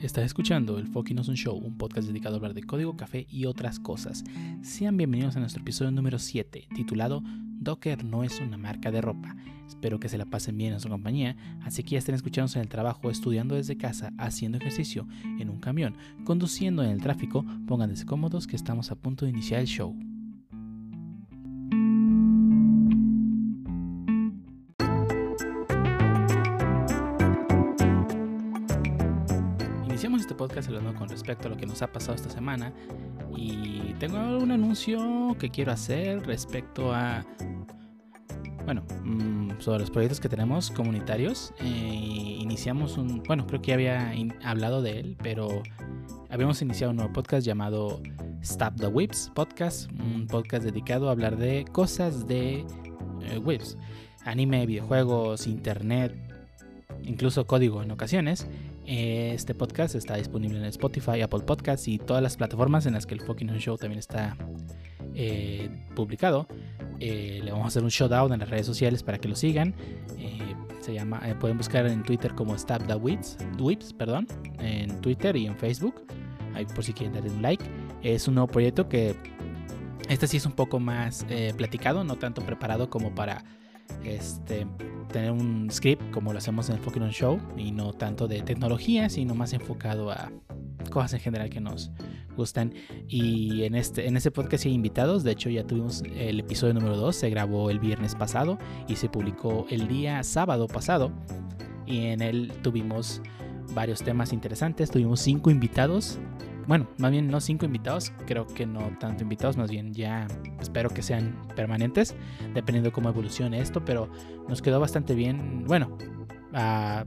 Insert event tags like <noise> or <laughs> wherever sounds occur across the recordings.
Estás escuchando el Fucking Awesome Show, un podcast dedicado a hablar de código, café y otras cosas. Sean bienvenidos a nuestro episodio número 7, titulado Docker no es una marca de ropa. Espero que se la pasen bien en su compañía, así que ya estén escuchándose en el trabajo, estudiando desde casa, haciendo ejercicio, en un camión, conduciendo en el tráfico, pónganse cómodos que estamos a punto de iniciar el show. Con respecto a lo que nos ha pasado esta semana y tengo un anuncio que quiero hacer respecto a, bueno, mm, sobre los proyectos que tenemos comunitarios. Eh, iniciamos un, bueno, creo que ya había hablado de él, pero habíamos iniciado un nuevo podcast llamado Stop the Whips Podcast, un podcast dedicado a hablar de cosas de eh, whips, anime, videojuegos, internet, incluso código en ocasiones. Eh, Este podcast está disponible en Spotify, Apple Podcasts y todas las plataformas en las que el Fucking Show también está eh, publicado. Eh, le vamos a hacer un showdown en las redes sociales para que lo sigan. Se llama, pueden buscar en Twitter como Stab the Whips, perdón, en Twitter y en Facebook. Ahí por si quieren darle un like. Es un nuevo proyecto que este sí es un poco más platicado, no tanto preparado como para este, tener un script como lo hacemos en el Pokémon Show y no tanto de tecnología, sino más enfocado a cosas en general que nos gustan. Y en este en ese podcast hay invitados, de hecho ya tuvimos el episodio número 2, se grabó el viernes pasado y se publicó el día sábado pasado y en él tuvimos varios temas interesantes, tuvimos cinco invitados. Bueno, más bien no cinco invitados, creo que no tanto invitados, más bien ya espero que sean permanentes, dependiendo cómo evolucione esto, pero nos quedó bastante bien. Bueno, ah,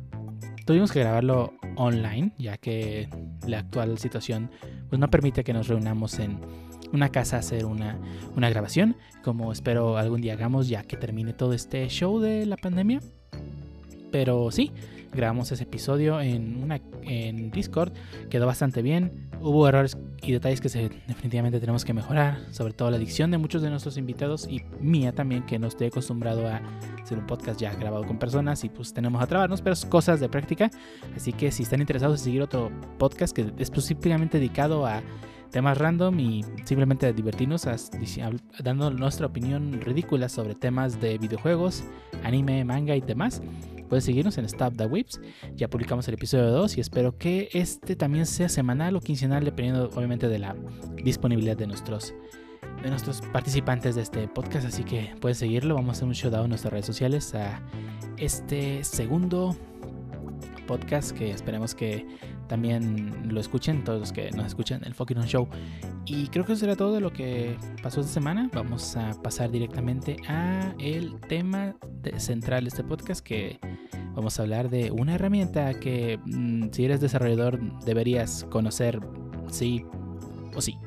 tuvimos que grabarlo online, ya que la actual situación pues, no permite que nos reunamos en una casa a hacer una, una grabación, como espero algún día hagamos ya que termine todo este show de la pandemia. Pero sí, grabamos ese episodio en, una, en Discord, quedó bastante bien. Hubo errores y detalles que se, definitivamente tenemos que mejorar, sobre todo la dicción de muchos de nuestros invitados y mía también, que no estoy acostumbrado a hacer un podcast ya grabado con personas y pues tenemos a trabarnos, pero es cosas de práctica. Así que si están interesados en seguir otro podcast que es específicamente dedicado a temas random y simplemente divertirnos dando nuestra opinión ridícula sobre temas de videojuegos, anime, manga y demás. Puedes seguirnos en Stop the Whips. Ya publicamos el episodio 2 y espero que este también sea semanal o quincenal, dependiendo obviamente de la disponibilidad de nuestros, de nuestros participantes de este podcast. Así que puedes seguirlo. Vamos a hacer un showdown en nuestras redes sociales a este segundo podcast que esperemos que también lo escuchen todos los que nos escuchan el Fucking On Show. Y creo que eso será todo de lo que pasó esta semana. Vamos a pasar directamente a el tema central de este podcast que vamos a hablar de una herramienta que mm, si eres desarrollador deberías conocer sí o sí.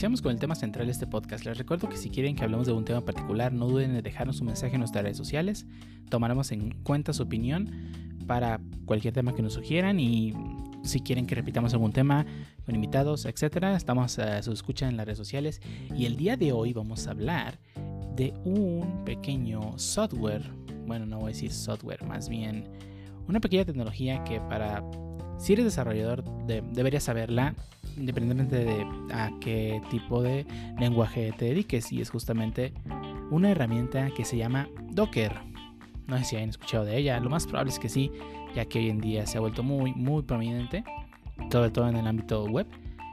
Iniciamos con el tema central de este podcast. Les recuerdo que si quieren que hablemos de un tema particular, no duden en dejarnos un mensaje en nuestras redes sociales. Tomaremos en cuenta su opinión para cualquier tema que nos sugieran y si quieren que repitamos algún tema con invitados, etcétera, estamos a su escucha en las redes sociales. Y el día de hoy vamos a hablar de un pequeño software. Bueno, no voy a decir software, más bien una pequeña tecnología que para si eres desarrollador de- deberías saberla independientemente de a qué tipo de lenguaje te dediques y es justamente una herramienta que se llama Docker. No sé si hayan escuchado de ella, lo más probable es que sí, ya que hoy en día se ha vuelto muy muy prominente, sobre todo en el ámbito web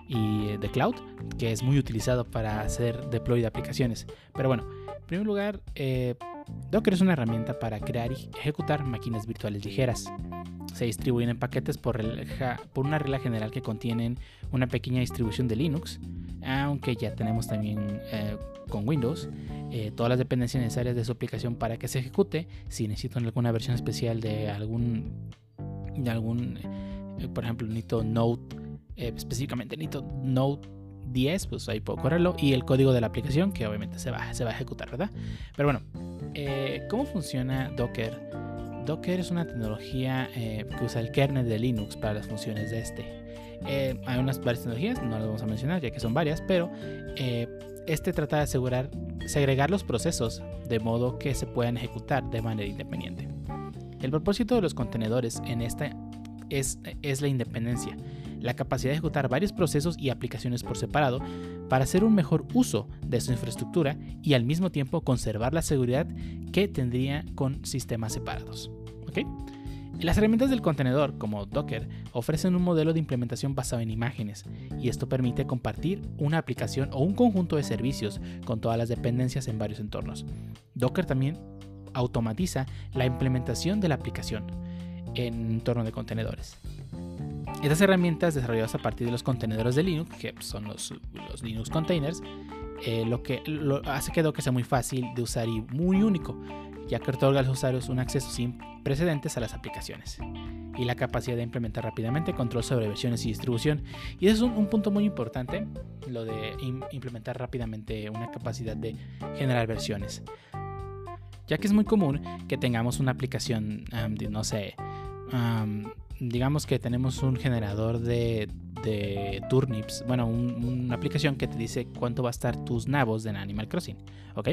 y eh, de cloud, que es muy utilizado para hacer deploy de aplicaciones. Pero bueno, en primer lugar, eh, Docker es una herramienta para crear y ejecutar máquinas virtuales ligeras. Se distribuyen en paquetes por, una regla general que contienen una pequeña distribución de Linux, aunque ya tenemos también eh, con Windows eh, todas las dependencias necesarias de su aplicación para que se ejecute. Si necesitan alguna versión especial de algún, de algún eh, por ejemplo, necesito Node, específicamente necesito Node 10, pues ahí puedo correrlo. Y el código de la aplicación, que obviamente se va, se va a ejecutar, ¿verdad? Pero bueno, eh, ¿cómo funciona Docker? Docker es una tecnología eh, que usa el kernel de Linux para las funciones de este. Eh, hay unas varias tecnologías, no las vamos a mencionar ya que son varias, pero este trata de asegurar segregar los procesos de modo que se puedan ejecutar de manera independiente. El propósito de los contenedores en esta es, es la independencia, la capacidad de ejecutar varios procesos y aplicaciones por separado para hacer un mejor uso de su infraestructura y al mismo tiempo conservar la seguridad que tendría con sistemas separados. Las herramientas del contenedor, como Docker, ofrecen un modelo de implementación basado en imágenes, y esto permite compartir una aplicación o un conjunto de servicios con todas las dependencias en varios entornos. Docker también automatiza la implementación de la aplicación en entorno de contenedores. Estas herramientas desarrolladas a partir de los contenedores de Linux, que son los, Linux containers, eh, lo que hace que sea muy fácil de usar y muy único, ya que otorga a los usuarios un acceso sin precedentes a las aplicaciones y la capacidad de implementar rápidamente control sobre versiones y distribución. Y eso es un, punto muy importante, lo de implementar rápidamente una capacidad de generar versiones. Ya que es muy común que tengamos una aplicación, no sé, digamos que tenemos un generador de, turnips, bueno, una aplicación que te dice cuánto va a estar tus nabos en Animal Crossing, ¿ok?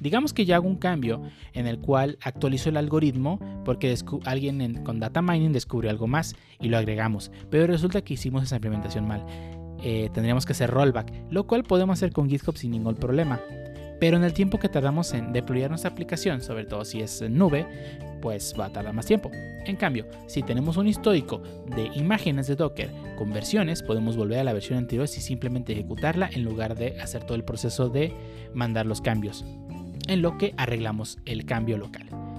Digamos que ya hago un cambio en el cual actualizo el algoritmo porque alguien con data mining descubrió algo más y lo agregamos, pero resulta que hicimos esa implementación mal. Eh, tendríamos que hacer rollback, lo cual podemos hacer con GitHub sin ningún problema. Pero en el tiempo que tardamos en deployar nuestra aplicación, sobre todo si es nube, pues va a tardar más tiempo. En cambio, si tenemos un histórico de imágenes de Docker con versiones, podemos volver a la versión anterior y simplemente ejecutarla en lugar de hacer todo el proceso de mandar los cambios, en lo que arreglamos el cambio local.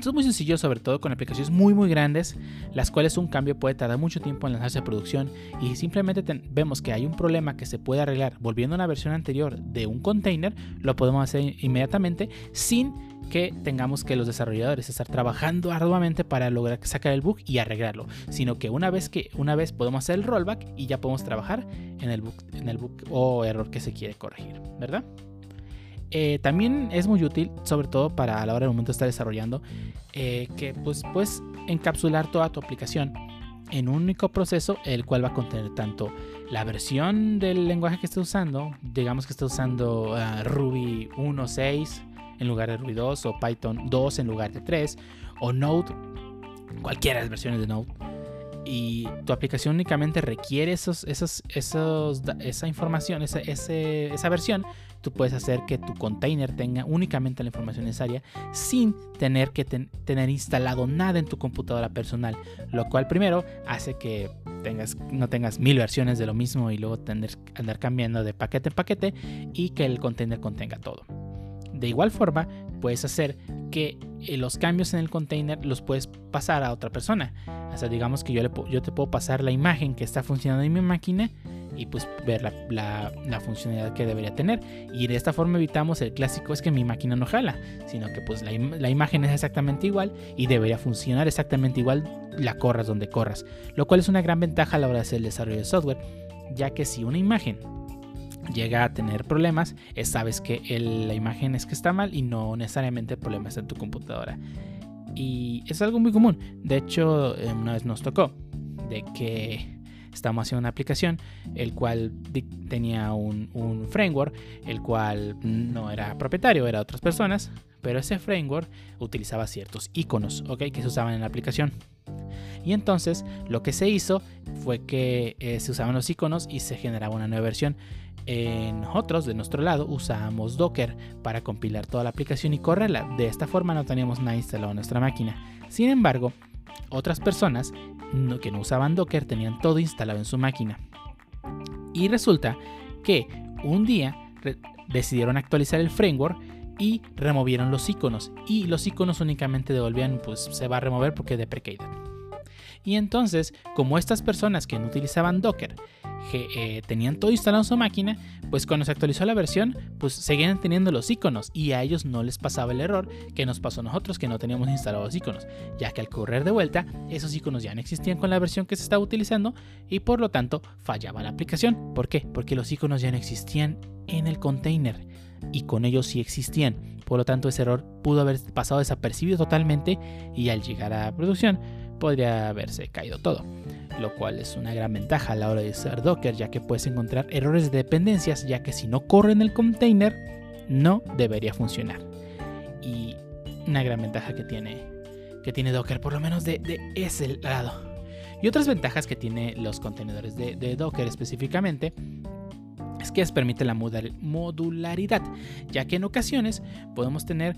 Esto es muy sencillo, sobre todo con aplicaciones muy muy grandes, las cuales un cambio puede tardar mucho tiempo en lanzarse a producción y si simplemente vemos que hay un problema que se puede arreglar volviendo a una versión anterior de un container, lo podemos hacer inmediatamente sin que tengamos que los desarrolladores estar trabajando arduamente para lograr sacar el bug y arreglarlo, sino que una vez que una vez podemos hacer el rollback y ya podemos trabajar en el bug o error que se quiere corregir, ¿verdad? Eh, también es muy útil, sobre todo para a la hora del momento de estar desarrollando, eh, que pues puedes encapsular toda tu aplicación en un único proceso, el cual va a contener tanto la versión del lenguaje que estés usando, digamos que estés usando ah, Ruby 1.6 en lugar de Ruby 2 o Python 2 en lugar de 3 o Node, cualquiera de las versiones de Node. Y tu aplicación únicamente requiere esos, esos, esos, esa información, esa, esa versión tú puedes hacer que tu container tenga únicamente la información necesaria sin tener que tener instalado nada en tu computadora personal, lo cual primero hace que tengas, no tengas mil versiones de lo mismo y luego tener andar cambiando de paquete en paquete y que el container contenga todo. De igual forma, puedes hacer que eh, los cambios en el container los puedes pasar a otra persona. O sea, digamos que yo, le, te puedo pasar la imagen que está funcionando en mi máquina y pues ver la, funcionalidad que debería tener. Y de esta forma evitamos el clásico es que mi máquina no jala, sino que pues la, la imagen es exactamente igual y debería funcionar exactamente igual la corras donde corras. Lo cual es una gran ventaja a la hora de hacer el desarrollo de software, ya que si una imagen llega a tener problemas, sabes que la imagen es que está mal y no necesariamente el problema está en tu computadora. Y es algo muy común. De hecho, eh, una vez nos tocó de que estamos haciendo una aplicación el cual tenía un, framework el cual no era propietario, era de otras personas, pero ese framework utilizaba ciertos iconos, ¿ok? Que se usaban en la aplicación. Y entonces lo que se hizo fue que eh, se usaban los iconos y se generaba una nueva versión. En nosotros, de nuestro lado, usábamos Docker para compilar toda la aplicación y correrla. De esta forma no teníamos nada instalado en nuestra máquina. Sin embargo, otras personas que no usaban Docker tenían todo instalado en su máquina. Y resulta que un día decidieron actualizar el framework y removieron los iconos. Y los iconos únicamente devolvían, pues se va a remover porque deprecated. Y entonces, como estas personas que no utilizaban Docker que eh, tenían todo instalado en su máquina, pues cuando se actualizó la versión, pues seguían teniendo los iconos y a ellos no les pasaba el error que nos pasó a nosotros que no teníamos instalados iconos, ya que al correr de vuelta esos iconos ya no existían con la versión que se estaba utilizando y por lo tanto fallaba la aplicación. ¿Por qué? Porque los iconos ya no existían en el container y con ellos sí existían. Por lo tanto, ese error pudo haber pasado desapercibido totalmente y al llegar a producción podría haberse caído todo. lo cual es una gran ventaja a la hora de usar Docker, ya que puedes encontrar errores de dependencias, ya que si no corre en el container, no debería funcionar. Y una gran ventaja que tiene, que tiene Docker, por lo menos de, ese lado. Y otras ventajas que tiene los contenedores de, de Docker específicamente es que permite la modularidad, ya que en ocasiones podemos tener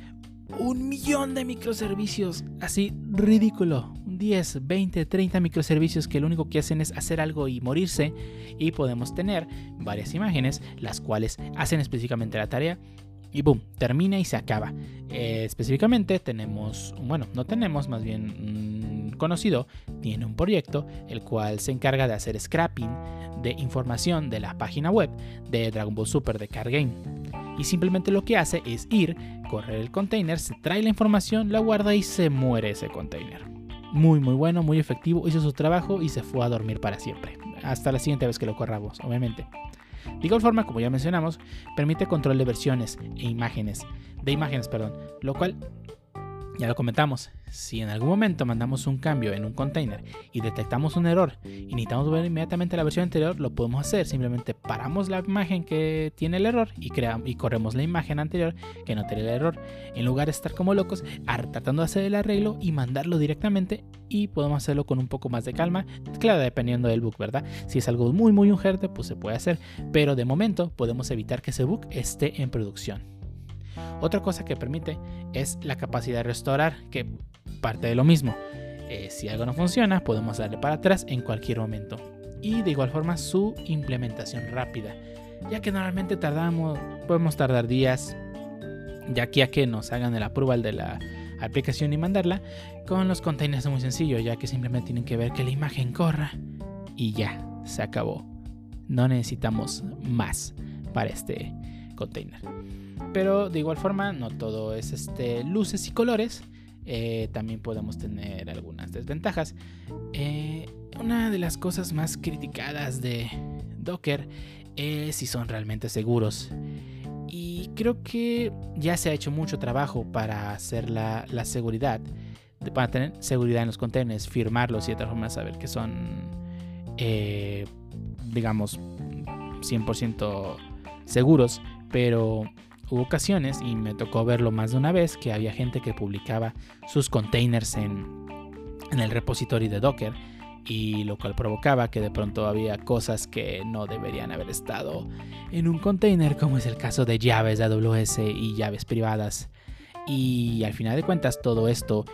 un millón de microservicios, así ridículo, 10, 20, 30 microservicios que lo único que hacen es hacer algo y morirse y podemos tener varias imágenes las cuales hacen específicamente la tarea y boom, termina y se acaba. Eh, específicamente tenemos, bueno, no tenemos, más bien mm, conocido, tiene un proyecto el cual se encarga de hacer scrapping de información de la página web de Dragon Ball Super de Card Game. Y simplemente lo que hace es ir, correr el container, se trae la información, la guarda y se muere ese container. Muy muy bueno, muy efectivo, hizo su trabajo y se fue a dormir para siempre. Hasta la siguiente vez que lo corramos, obviamente. De igual forma, como ya mencionamos, permite control de versiones e imágenes, de imágenes, perdón, lo cual ya lo comentamos, si en algún momento mandamos un cambio en un container y detectamos un error y necesitamos ver inmediatamente la versión anterior, lo podemos hacer. Simplemente paramos la imagen que tiene el error y, creamos, y corremos la imagen anterior que no tiene el error. En lugar de estar como locos tratando de hacer el arreglo y mandarlo directamente y podemos hacerlo con un poco más de calma. Claro, dependiendo del bug, ¿verdad? Si es algo muy muy urgente, pues se puede hacer. Pero de momento podemos evitar que ese bug esté en producción. Otra cosa que permite es la capacidad de restaurar, que parte de lo mismo. Eh, si algo no funciona, podemos darle para atrás en cualquier momento. Y de igual forma su implementación rápida, ya que normalmente tardamos, podemos tardar días, ya aquí a que nos hagan el approval de la aplicación y mandarla. Con los containers es muy sencillo, ya que simplemente tienen que ver que la imagen corra y ya, se acabó. No necesitamos más para este container. Pero de igual forma, no todo es este, luces y colores. Eh, también podemos tener algunas desventajas. Eh, una de las cosas más criticadas de Docker es si son realmente seguros. Y creo que ya se ha hecho mucho trabajo para hacer la, seguridad, para tener seguridad en los contenedores, firmarlos y de otra forma saber que son, eh, digamos, 100% seguros. Pero hubo ocasiones, y me tocó verlo más de una vez, que había gente que publicaba sus containers en, en el repositorio de Docker y lo cual provocaba que de pronto había cosas que no deberían haber estado en un container, como es el caso de llaves de AWS y llaves privadas. Y al final de cuentas todo esto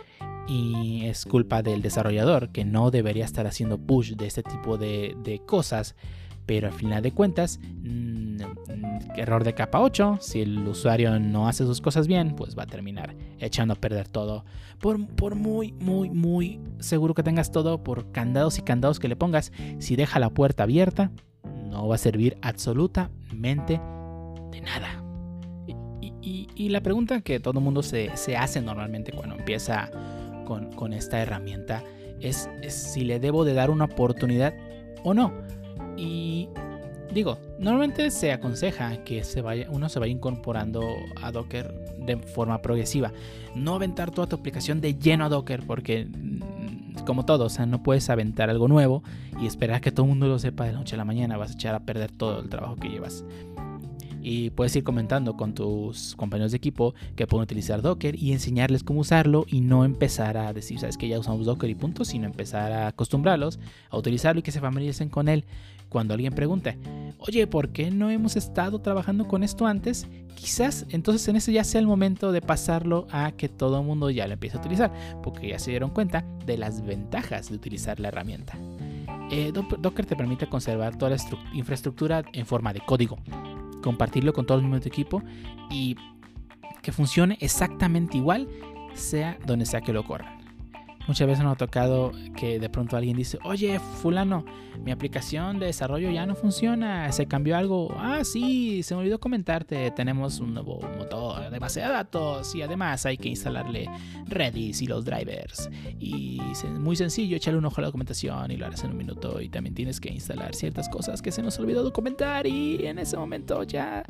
es culpa del desarrollador que no debería estar haciendo push de este tipo de, de cosas, pero al final de cuentas error de capa 8, si el usuario no hace sus cosas bien, pues va a terminar echando a perder todo. Por, por muy, muy, muy seguro que tengas todo, por candados y candados que le pongas, si deja la puerta abierta, no va a servir absolutamente de nada. Y, la pregunta que todo el mundo se, hace normalmente cuando empieza con, con esta herramienta es, es si le debo de dar una oportunidad o no. Y Digo, normalmente se aconseja que se vaya, uno se vaya incorporando a Docker de forma progresiva. No aventar toda tu aplicación de lleno a Docker porque, mm, como todo, o sea, no puedes aventar algo nuevo y esperar que todo el mundo lo sepa de la noche a la mañana. Vas a echar a perder todo el trabajo que llevas. Y puedes ir comentando con tus compañeros de equipo que pueden utilizar Docker y enseñarles cómo usarlo y no empezar a decir, sabes que ya usamos Docker y punto, sino empezar a acostumbrarlos a utilizarlo y que se familiaricen con él cuando alguien pregunte, oye, ¿por qué no hemos estado trabajando con esto antes? Quizás entonces en ese ya sea el momento de pasarlo a que todo el mundo ya lo empiece a utilizar, porque ya se dieron cuenta de las ventajas de utilizar la herramienta. Eh, Docker te permite conservar toda la infraestructura en forma de código, compartirlo con todos los miembros de equipo y que funcione exactamente igual, sea donde sea que lo corran. Muchas veces nos ha tocado que de pronto alguien dice, oye, fulano, mi aplicación de desarrollo ya no funciona, se cambió algo. Ah, sí, se me olvidó comentarte, tenemos un nuevo motor de base de datos y además hay que instalarle Redis y los drivers. Y es muy sencillo, echarle un ojo a la documentación y lo harás en un minuto. Y también tienes que instalar ciertas cosas que se nos olvidó documentar y en ese momento ya,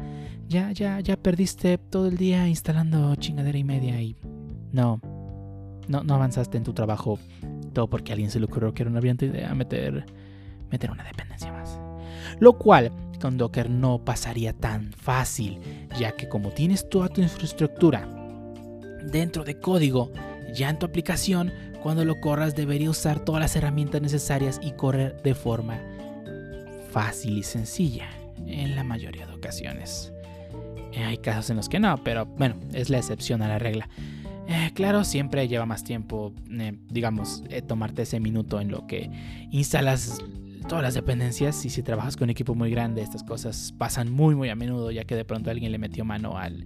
ya, ya, ya perdiste todo el día instalando chingadera y media y no no, avanzaste en tu trabajo todo porque a alguien se le ocurrió que era una brillante idea meter, meter una dependencia más. Lo cual con Docker no pasaría tan fácil, ya que como tienes toda tu infraestructura dentro de código, ya en tu aplicación, cuando lo corras debería usar todas las herramientas necesarias y correr de forma fácil y sencilla en la mayoría de ocasiones. Eh, hay casos en los que no, pero bueno, es la excepción a la regla. Eh, claro, siempre lleva más tiempo, eh, digamos, tomarte ese minuto en lo que instalas todas las dependencias. Y si trabajas con un equipo muy grande, estas cosas pasan muy, muy a menudo, ya que de pronto alguien le metió mano al,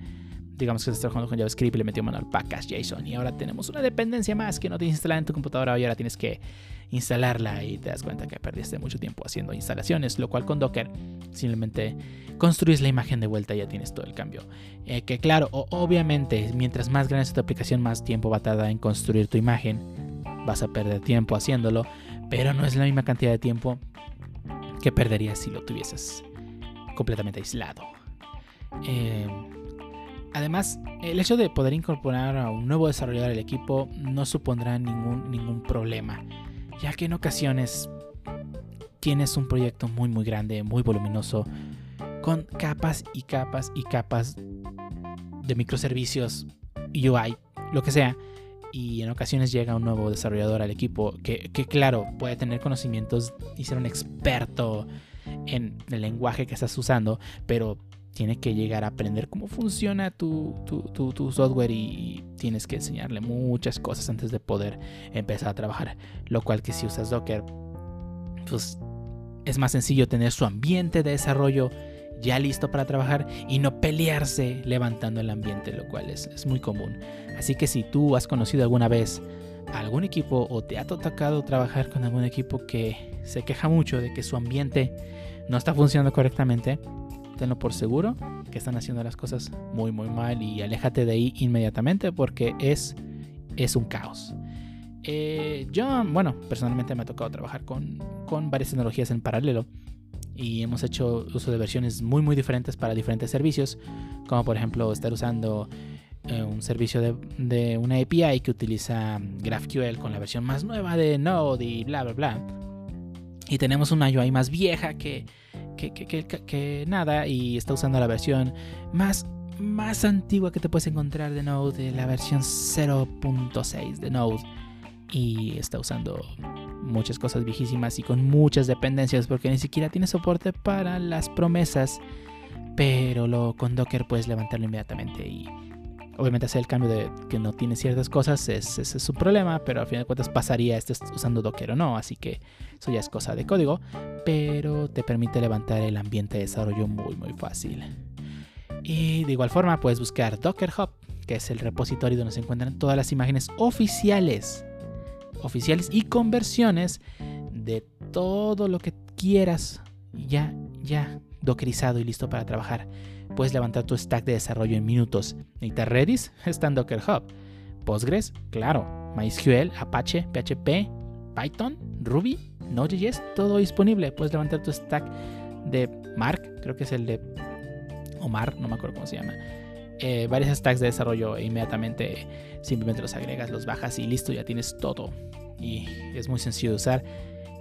digamos que estás trabajando con JavaScript y le metió mano al package JSON y ahora tenemos una dependencia más que no tienes instalada en tu computadora y ahora tienes que instalarla y te das cuenta que perdiste mucho tiempo haciendo instalaciones, lo cual con Docker simplemente construyes la imagen de vuelta y ya tienes todo el cambio. Eh, que claro, obviamente, mientras más grande es tu aplicación, más tiempo va a tardar en construir tu imagen, vas a perder tiempo haciéndolo, pero no es la misma cantidad de tiempo que perderías si lo tuvieses completamente aislado. Eh, Además, el hecho de poder incorporar a un nuevo desarrollador al equipo no supondrá ningún, ningún problema, ya que en ocasiones tienes un proyecto muy muy grande, muy voluminoso, con capas y capas y capas de microservicios, UI, lo que sea, y en ocasiones llega un nuevo desarrollador al equipo que, que claro, puede tener conocimientos y ser un experto en el lenguaje que estás usando, pero tiene que llegar a aprender cómo funciona tu, software y tienes que enseñarle muchas cosas antes de poder empezar a trabajar. Lo cual que si usas Docker, pues es más sencillo tener su ambiente de desarrollo ya listo para trabajar y no pelearse levantando el ambiente, lo cual es, es muy común. Así que si tú has conocido alguna vez algún equipo o te ha tocado trabajar con algún equipo que se queja mucho de que su ambiente no está funcionando correctamente, tenlo por seguro que están haciendo las cosas muy muy mal y aléjate de ahí inmediatamente porque es, es un caos. Eh, yo, bueno, personalmente me ha tocado trabajar con, con varias tecnologías en paralelo y hemos hecho uso de versiones muy muy diferentes para diferentes servicios, como por ejemplo estar usando eh, un servicio de, de, una API que utiliza GraphQL con la versión más nueva de Node y bla bla bla. Y tenemos una UI más vieja que que, nada y está usando la versión más, más antigua que te puedes encontrar de Node, la versión 0.6 de Node. Y está usando muchas cosas viejísimas y con muchas dependencias porque ni siquiera tiene soporte para las promesas. Pero lo, con Docker puedes levantarlo inmediatamente y obviamente hacer el cambio de que no tiene ciertas cosas es, es, es, un problema, pero al fin de cuentas pasaría estés usando Docker o no, así que eso ya es cosa de código, pero te permite levantar el ambiente de desarrollo muy muy fácil. Y de igual forma puedes buscar Docker Hub, que es el repositorio donde se encuentran todas las imágenes oficiales, oficiales y conversiones de todo lo que quieras ya ya dockerizado y listo para trabajar puedes levantar tu stack de desarrollo en minutos. ¿Necesitas Redis? <laughs> Está en Docker Hub. Postgres, claro. MySQL, Apache, PHP, Python, Ruby, Node.js, todo disponible. Puedes levantar tu stack de Mark, creo que es el de Omar, no me acuerdo cómo se llama. Eh, varios stacks de desarrollo e inmediatamente simplemente los agregas, los bajas y listo, ya tienes todo. Y es muy sencillo de usar.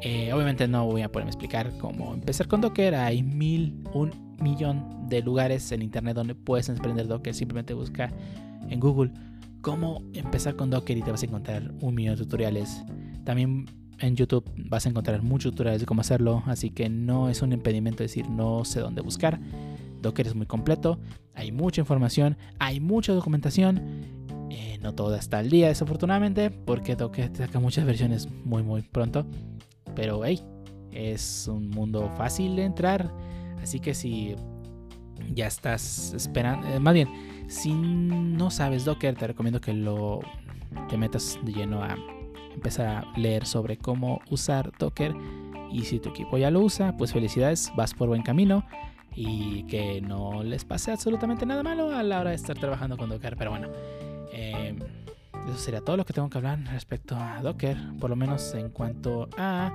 Eh, obviamente no voy a poderme explicar cómo empezar con Docker. Hay mil, un millón de lugares en internet donde puedes aprender Docker. Simplemente busca en Google cómo empezar con Docker y te vas a encontrar un millón de tutoriales. También en YouTube vas a encontrar muchos tutoriales de cómo hacerlo, así que no es un impedimento decir no sé dónde buscar. Docker es muy completo, hay mucha información, hay mucha documentación. Eh, no todo está al día, desafortunadamente, porque Docker saca muchas versiones muy, muy pronto. Pero hey, es un mundo fácil de entrar Así que si ya estás esperando, eh, más bien, si no sabes Docker, te recomiendo que lo te metas de lleno a empezar a leer sobre cómo usar Docker. Y si tu equipo ya lo usa, pues felicidades, vas por buen camino y que no les pase absolutamente nada malo a la hora de estar trabajando con Docker. Pero bueno, em, eso sería todo lo que tengo que hablar respecto a Docker, por lo menos en cuanto a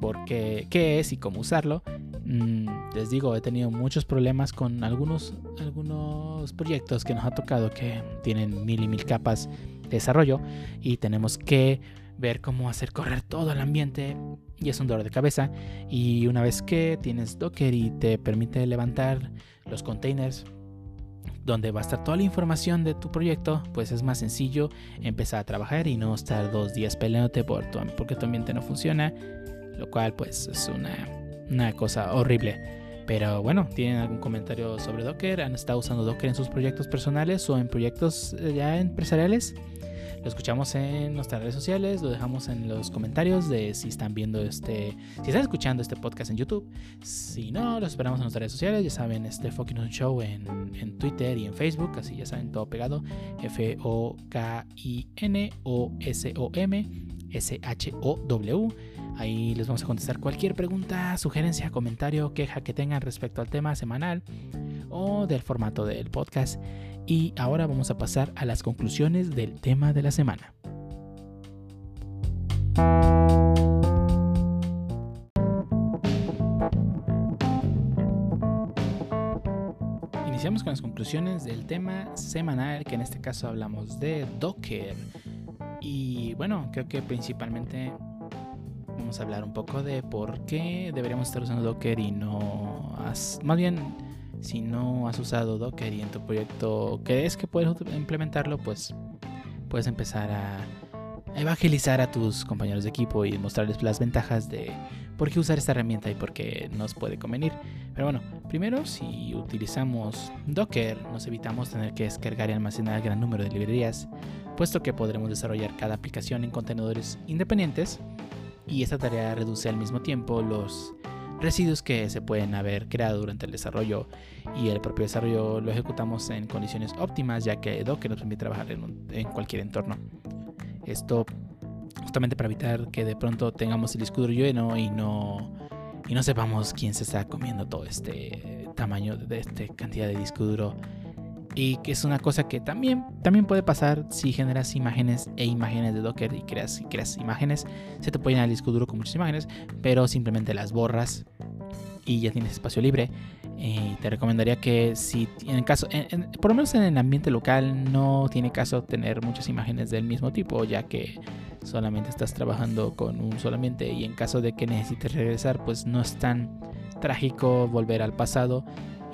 por qué, qué es y cómo usarlo. Mm, les digo, he tenido muchos problemas con algunos, algunos proyectos que nos ha tocado que tienen mil y mil capas de desarrollo y tenemos que ver cómo hacer correr todo el ambiente y es un dolor de cabeza. Y una vez que tienes Docker y te permite levantar los containers donde va a estar toda la información de tu proyecto, pues es más sencillo empezar a trabajar y no estar dos días peleándote por tu, porque tu ambiente no funciona, lo cual pues es una, una cosa horrible. Pero bueno, ¿tienen algún comentario sobre Docker? ¿Han estado usando Docker en sus proyectos personales o en proyectos eh, ya empresariales? Lo escuchamos en nuestras redes sociales, lo dejamos en los comentarios de si están viendo este, si están escuchando este podcast en YouTube. Si no, lo esperamos en nuestras redes sociales, ya saben, este Fucking Show en, en Twitter y en Facebook, así ya saben, todo pegado. F-O-K-I-N-O-S-O-M S-H-O-W. Ahí les vamos a contestar cualquier pregunta, sugerencia, comentario, queja que tengan respecto al tema semanal o del formato del podcast. Y ahora vamos a pasar a las conclusiones del tema de la semana. Iniciamos con las conclusiones del tema semanal, que en este caso hablamos de Docker. Y bueno, creo que principalmente vamos a hablar un poco de por qué deberíamos estar usando Docker y no... Más bien, si no has usado Docker y en tu proyecto crees que puedes implementarlo, pues puedes empezar a evangelizar a tus compañeros de equipo y mostrarles las ventajas de por qué usar esta herramienta y por qué nos puede convenir. Pero bueno, primero si utilizamos Docker nos evitamos tener que descargar y almacenar gran número de librerías, puesto que podremos desarrollar cada aplicación en contenedores independientes y esta tarea reduce al mismo tiempo los residuos que se pueden haber creado durante el desarrollo y el propio desarrollo lo ejecutamos en condiciones óptimas ya que Docker nos permite trabajar en, cualquier entorno. Esto justamente para evitar que de pronto tengamos el duro lleno y no, y no sepamos quién se está comiendo todo este tamaño de esta cantidad de disco duro y que es una cosa que también, también puede pasar si generas imágenes e imágenes de Docker y creas, creas imágenes. Se te puede llenar el disco duro con muchas imágenes, pero simplemente las borras y ya tienes espacio libre. Y te recomendaría que si en caso, por lo menos en el ambiente local, no tiene caso tener muchas imágenes del mismo tipo, ya que solamente estás trabajando con un solo ambiente y en caso de que necesites regresar, pues no es tan trágico volver al pasado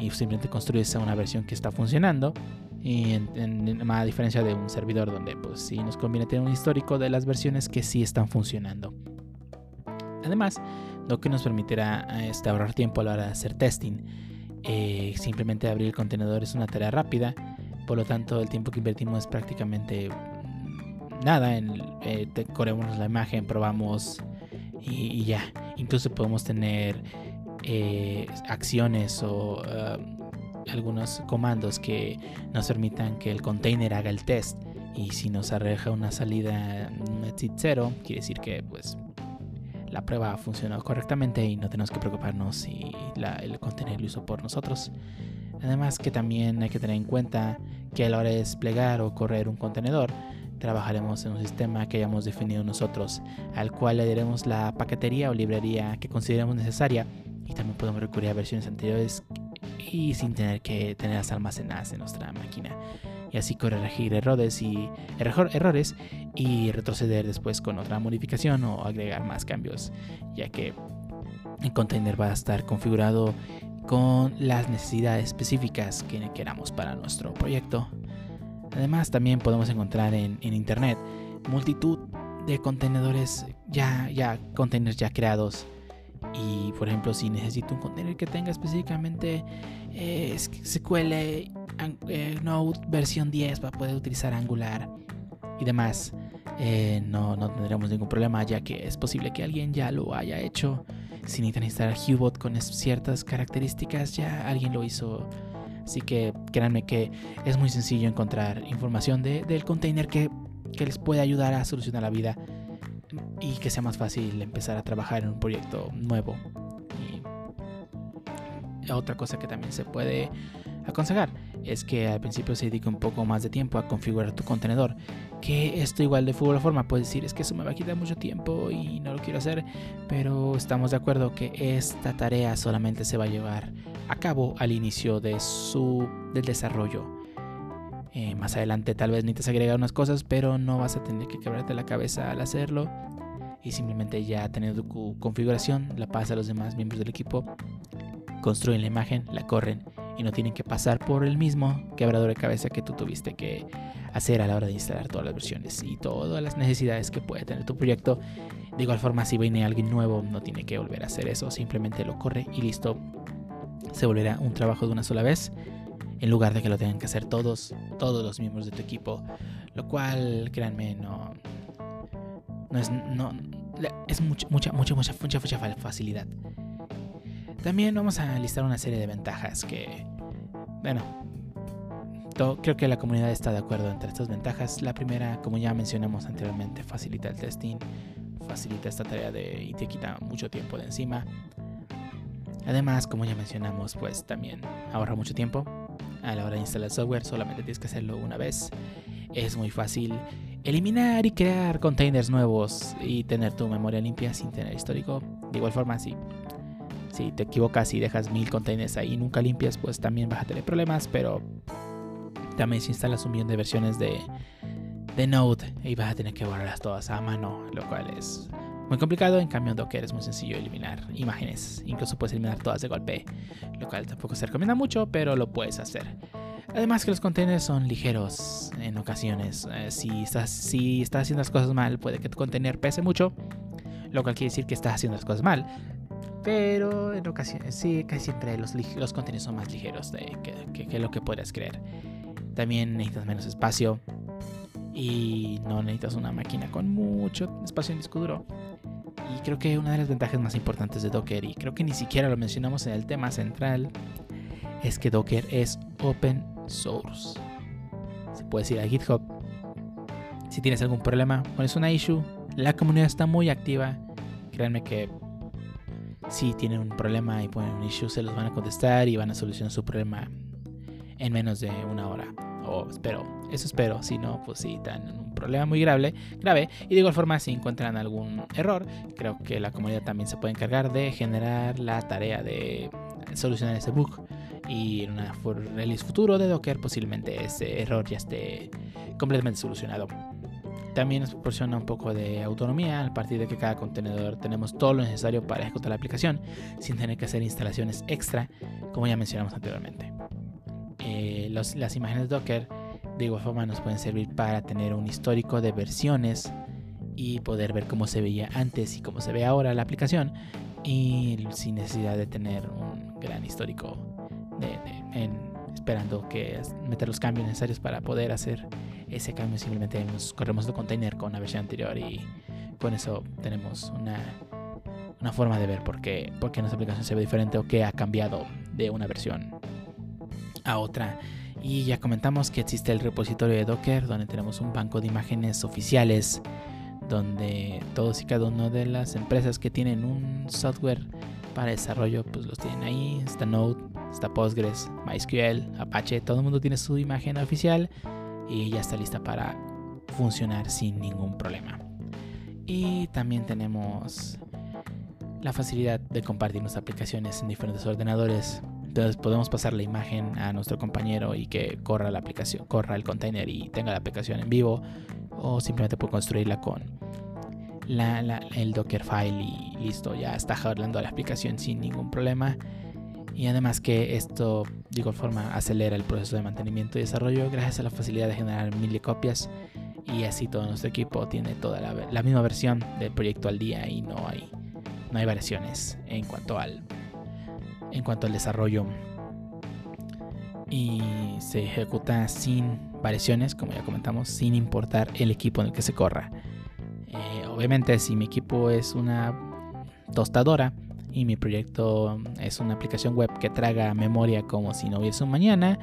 y simplemente construyes una versión que está funcionando. Y en, a diferencia de un servidor donde pues sí nos conviene tener un histórico de las versiones que sí están funcionando. Además, lo que nos permitirá este, ahorrar tiempo a la hora de hacer testing. Eh, simplemente abrir el contenedor es una tarea rápida, por lo tanto el tiempo que invertimos es prácticamente nada. En, eh, corremos la imagen, probamos y ya. Incluso podemos tener eh, acciones o um, algunos comandos que nos permitan que el container haga el test. Y si nos arroja una salida exit 0 quiere decir que pues la prueba ha funcionado correctamente y no tenemos que preocuparnos si el container lo hizo por nosotros. Además que también hay que tener en cuenta que a la hora de desplegar o correr un contenedor trabajaremos en un sistema que hayamos definido nosotros al cual le daremos la paquetería o librería que consideremos necesaria y también podemos recurrir a versiones anteriores y sin tener que tenerlas almacenadas en nuestra máquina y así corregir errores y errores y retroceder después con otra modificación o agregar más cambios ya que el container va a estar configurado con las necesidades específicas que queramos para nuestro proyecto. Además también podemos encontrar en, en internet multitud de contenedores ya, ya containers ya creados y por ejemplo, si necesito un container que tenga específicamente eh, SQL eh, Node versión 10 para poder utilizar Angular y demás, eh, no, no tendremos ningún problema, ya que es posible que alguien ya lo haya hecho. Si necesitan instalar Hubot con ciertas características, ya alguien lo hizo. Así que créanme que es muy sencillo encontrar información de, del container que, que les puede ayudar a solucionar la vida y que sea más fácil empezar a trabajar en un proyecto nuevo. Y otra cosa que también se puede aconsejar es que al principio se dedique un poco más de tiempo a configurar tu contenedor. Que esto igual de fútbol forma puedes decir es que eso me va a quitar mucho tiempo y no lo quiero hacer, pero estamos de acuerdo que esta tarea solamente se va a llevar a cabo al inicio de su del desarrollo Eh, más adelante tal vez necesites agregar unas cosas, pero no vas a tener que quebrarte la cabeza al hacerlo. Y simplemente ya teniendo tu configuración, la pasa a los demás miembros del equipo, construyen la imagen, la corren y no tienen que pasar por el mismo quebrador de cabeza que tú tuviste que hacer a la hora de instalar todas las versiones y todas las necesidades que puede tener tu proyecto. De igual forma, si viene alguien nuevo, no tiene que volver a hacer eso, simplemente lo corre y listo. Se volverá un trabajo de una sola vez, en lugar de que lo tengan que hacer todos, todos los miembros de tu equipo, lo cual, créanme, no, no es, no, es mucha, mucha, mucha, mucha, mucha, mucha facilidad. También vamos a listar una serie de ventajas que, bueno, creo que la comunidad está de acuerdo entre estas ventajas. La primera, como ya mencionamos anteriormente, facilita el testing, facilita esta tarea de y te quita mucho tiempo de encima. Además, como ya mencionamos, pues también ahorra mucho tiempo. A la hora de instalar software solamente tienes que hacerlo una vez. Es muy fácil eliminar y crear containers nuevos y tener tu memoria limpia sin tener histórico. De igual forma, si, si te equivocas y dejas mil containers ahí y nunca limpias, pues también vas a tener problemas, pero también si instalas un millón de versiones de, de Node y vas a tener que borrarlas todas a mano, lo cual es muy complicado. En cambio, en Docker es muy sencillo eliminar imágenes. Incluso puedes eliminar todas de golpe, lo cual tampoco se recomienda mucho, pero lo puedes hacer. Además que los containers son ligeros en ocasiones. Eh, si, estás, si estás haciendo las cosas mal, puede que tu container pese mucho, lo cual quiere decir que estás haciendo las cosas mal. Pero en ocasiones, sí, casi siempre los, los containers son más ligeros de, que, que lo que podrías creer. También necesitas menos espacio y no necesitas una máquina con mucho espacio en disco duro. Y creo que una de las ventajas más importantes de Docker, y creo que ni siquiera lo mencionamos en el tema central, es que Docker es open source. Se puede ir a GitHub. Si tienes algún problema, pones una issue. La comunidad está muy activa. Créanme que si tienen un problema y ponen un issue, se los van a contestar y van a solucionar su problema en menos de una hora. O espero, eso espero. Si no, pues sí, están un problema muy grave, grave. Y de igual forma, si encuentran algún error, creo que la comunidad también se puede encargar de generar la tarea de solucionar ese bug. Y en una release futuro de Docker, posiblemente ese error ya esté completamente solucionado. También nos proporciona un poco de autonomía a partir de que cada contenedor tenemos todo lo necesario para ejecutar la aplicación sin tener que hacer instalaciones extra, como ya mencionamos anteriormente. Eh, las imágenes Docker de igual forma nos pueden servir para tener un histórico de versiones y poder ver cómo se veía antes y cómo se ve ahora la aplicación y sin necesidad de tener un gran histórico esperando que meter los cambios necesarios para poder hacer ese cambio simplemente nos corremos el container con la versión anterior y con eso tenemos una, una forma de ver por qué, por qué nuestra aplicación se ve diferente o qué ha cambiado de una versión a otra. Y ya comentamos que existe el repositorio de Docker, donde tenemos un banco de imágenes oficiales, donde todos y cada uno de las empresas que tienen un software para desarrollo, pues los tienen ahí. Está Node, está Postgres, MySQL, Apache, todo el mundo tiene su imagen oficial y ya está lista para funcionar sin ningún problema. Y también tenemos la facilidad de compartir nuestras aplicaciones en diferentes ordenadores entonces podemos pasar la imagen a nuestro compañero y que corra la aplicación, corra el container y tenga la aplicación en vivo. O simplemente puedo construirla con el Docker file y listo, ya está hablando la aplicación sin ningún problema. Y además que esto de igual forma acelera el proceso de mantenimiento y desarrollo gracias a la facilidad de generar mil copias. Y así todo nuestro equipo tiene toda la, la misma versión del proyecto al día y no hay, no hay variaciones en cuanto al en cuanto al desarrollo y se ejecuta sin variaciones, como ya comentamos, sin importar el equipo en el que se corra. Eh, obviamente, si mi equipo es una tostadora y mi proyecto es una aplicación web que traga memoria como si no hubiese un mañana,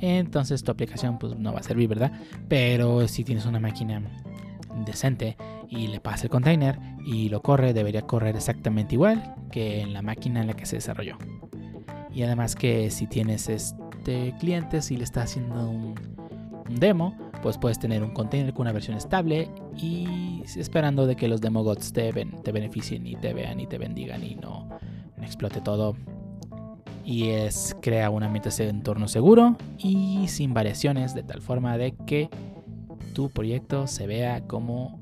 entonces tu aplicación pues no va a servir, ¿verdad? Pero si tienes una máquina decente y le pasa el container y lo corre, debería correr exactamente igual que en la máquina en la que se desarrolló. Y además que si tienes este cliente, si le estás haciendo un, demo, pues puedes tener un container con una versión estable y esperando de que los demogods te, te beneficien y te vean y te bendigan y no, no explote todo. y es crea un ambiente de entorno seguro y sin variaciones de tal forma de que tu proyecto se vea como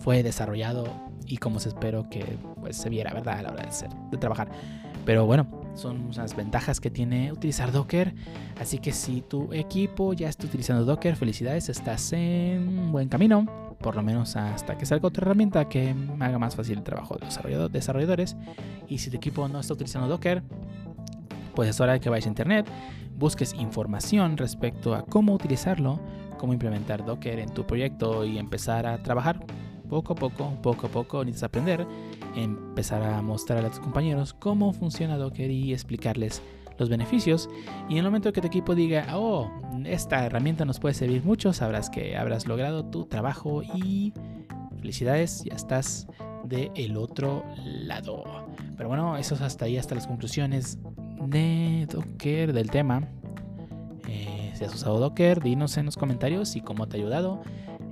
fue desarrollado y como se espero que pues, se viera, ¿verdad? A la hora de, ser, de trabajar. Pero bueno, son unas ventajas que tiene utilizar Docker. Así que si tu equipo ya está utilizando Docker, felicidades, estás en buen camino. Por lo menos hasta que salga otra herramienta que haga más fácil el trabajo de los desarrolladores. Y si tu equipo no está utilizando Docker, pues es hora de que vayas a internet, busques información respecto a cómo utilizarlo, cómo implementar Docker en tu proyecto y empezar a trabajar poco a poco, poco a poco, necesitas aprender, empezar a mostrar a tus compañeros cómo funciona Docker y explicarles los beneficios. Y en el momento que tu equipo diga, oh, esta herramienta nos puede servir mucho, sabrás que habrás logrado tu trabajo y felicidades, ya estás del el otro lado. Pero bueno, eso es hasta ahí, hasta las conclusiones de Docker, del tema. Eh, si has usado Docker, dinos en los comentarios y cómo te ha ayudado.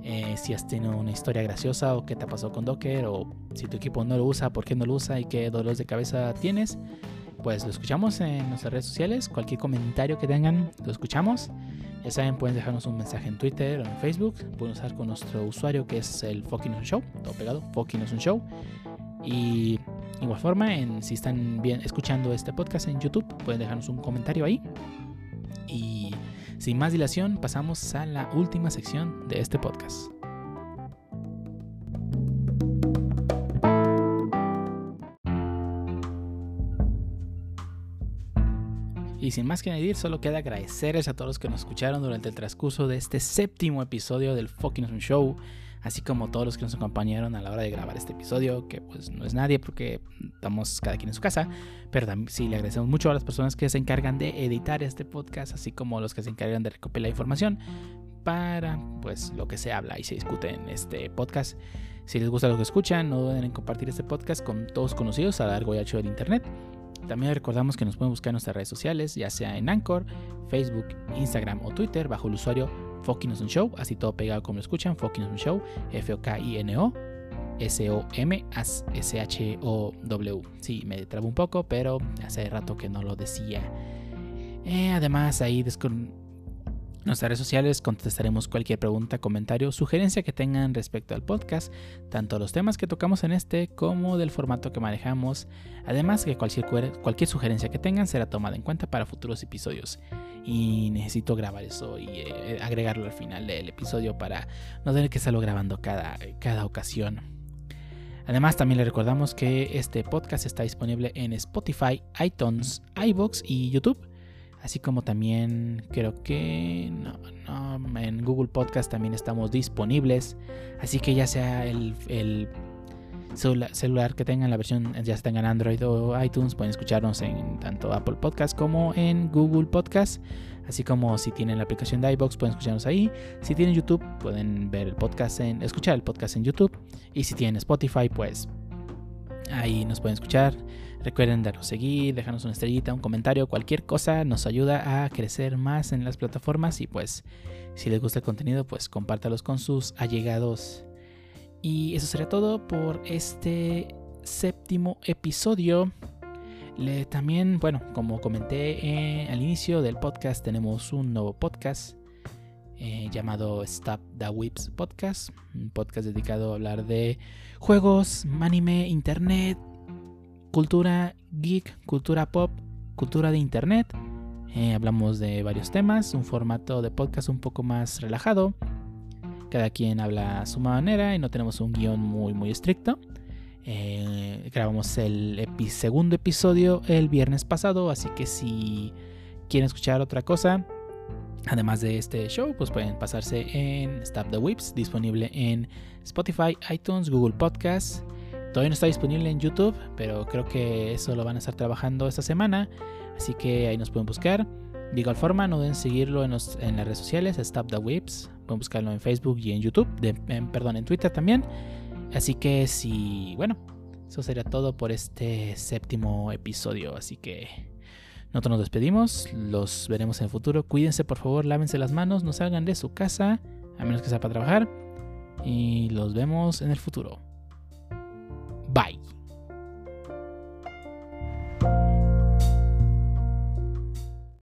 Eh, si has tenido una historia graciosa o qué te pasado con Docker o si tu equipo no lo usa, por qué no lo usa y qué dolores de cabeza tienes, pues lo escuchamos en nuestras redes sociales. Cualquier comentario que tengan, lo escuchamos. Ya saben, pueden dejarnos un mensaje en Twitter o en Facebook. Pueden usar con nuestro usuario que es el Fucking Show, todo pegado, Fucking un Show. Y igual forma, en, si están bien escuchando este podcast en YouTube, pueden dejarnos un comentario ahí. Y sin más dilación, pasamos a la última sección de este podcast. Y sin más que añadir, solo queda agradecerles a todos los que nos escucharon durante el transcurso de este séptimo episodio del Fucking Show así como todos los que nos acompañaron a la hora de grabar este episodio, que pues no es nadie porque estamos cada quien en su casa, pero también sí le agradecemos mucho a las personas que se encargan de editar este podcast, así como los que se encargan de recopilar información para pues lo que se habla y se discute en este podcast. Si les gusta lo que escuchan, no duden en compartir este podcast con todos conocidos a largo y ancho del internet. También recordamos que nos pueden buscar en nuestras redes sociales, ya sea en Anchor, Facebook, Instagram o Twitter, bajo el usuario un Show, así todo pegado como lo escuchan, un Show, F-O-K-I-N-O, S-O-M-S-H-O-W. Sí, me trabo un poco, pero hace rato que no lo decía. Eh, además, ahí nuestras redes sociales contestaremos cualquier pregunta, comentario, sugerencia que tengan respecto al podcast, tanto los temas que tocamos en este como del formato que manejamos. Además que cualquier, cualquier sugerencia que tengan será tomada en cuenta para futuros episodios. Y necesito grabar eso y eh, agregarlo al final del episodio para no tener que estarlo grabando cada, cada ocasión. Además, también le recordamos que este podcast está disponible en Spotify, iTunes, iBox y YouTube Así como también creo que en Google Podcast también estamos disponibles. Así que ya sea el, celular que tengan la versión, ya sea en Android o iTunes, pueden escucharnos en tanto Apple Podcast como en Google Podcast. Así como si tienen la aplicación de iBox pueden escucharnos ahí. Si tienen YouTube pueden ver el podcast en, escuchar el podcast en YouTube. Y si tienen Spotify pues ahí nos pueden escuchar. Recuerden darnos seguir, dejarnos una estrellita, un comentario, cualquier cosa nos ayuda a crecer más en las plataformas y pues si les gusta el contenido pues compártalos con sus allegados. Y eso sería todo por este séptimo episodio. Le, también, bueno, como comenté eh, al inicio del podcast, tenemos un nuevo podcast eh, llamado Stop the Whips Podcast, un podcast dedicado a hablar de juegos, anime, internet, cultura geek, cultura pop, cultura de internet. Eh, hablamos de varios temas, un formato de podcast un poco más relajado. Cada quien habla a su manera y no tenemos un guion muy muy estricto. Eh, grabamos el segundo episodio el viernes pasado, así que si quieren escuchar otra cosa, además de este show, pues pueden pasarse en Stop the Whips, disponible en Spotify, iTunes, Google Podcasts Todavía no está disponible en YouTube, pero creo que eso lo van a estar trabajando esta semana. Así que ahí nos pueden buscar. De igual forma, no deben seguirlo en, las redes sociales, Stop the Whips. Pueden buscarlo en Facebook y en YouTube, perdón, en Twitter también. Así que si, bueno, eso sería todo por este séptimo episodio. Así que nosotros nos despedimos, los veremos en el futuro. Cuídense por favor, lávense las manos, no salgan de su casa, a menos que sea para trabajar. Y los vemos en el futuro. Bye.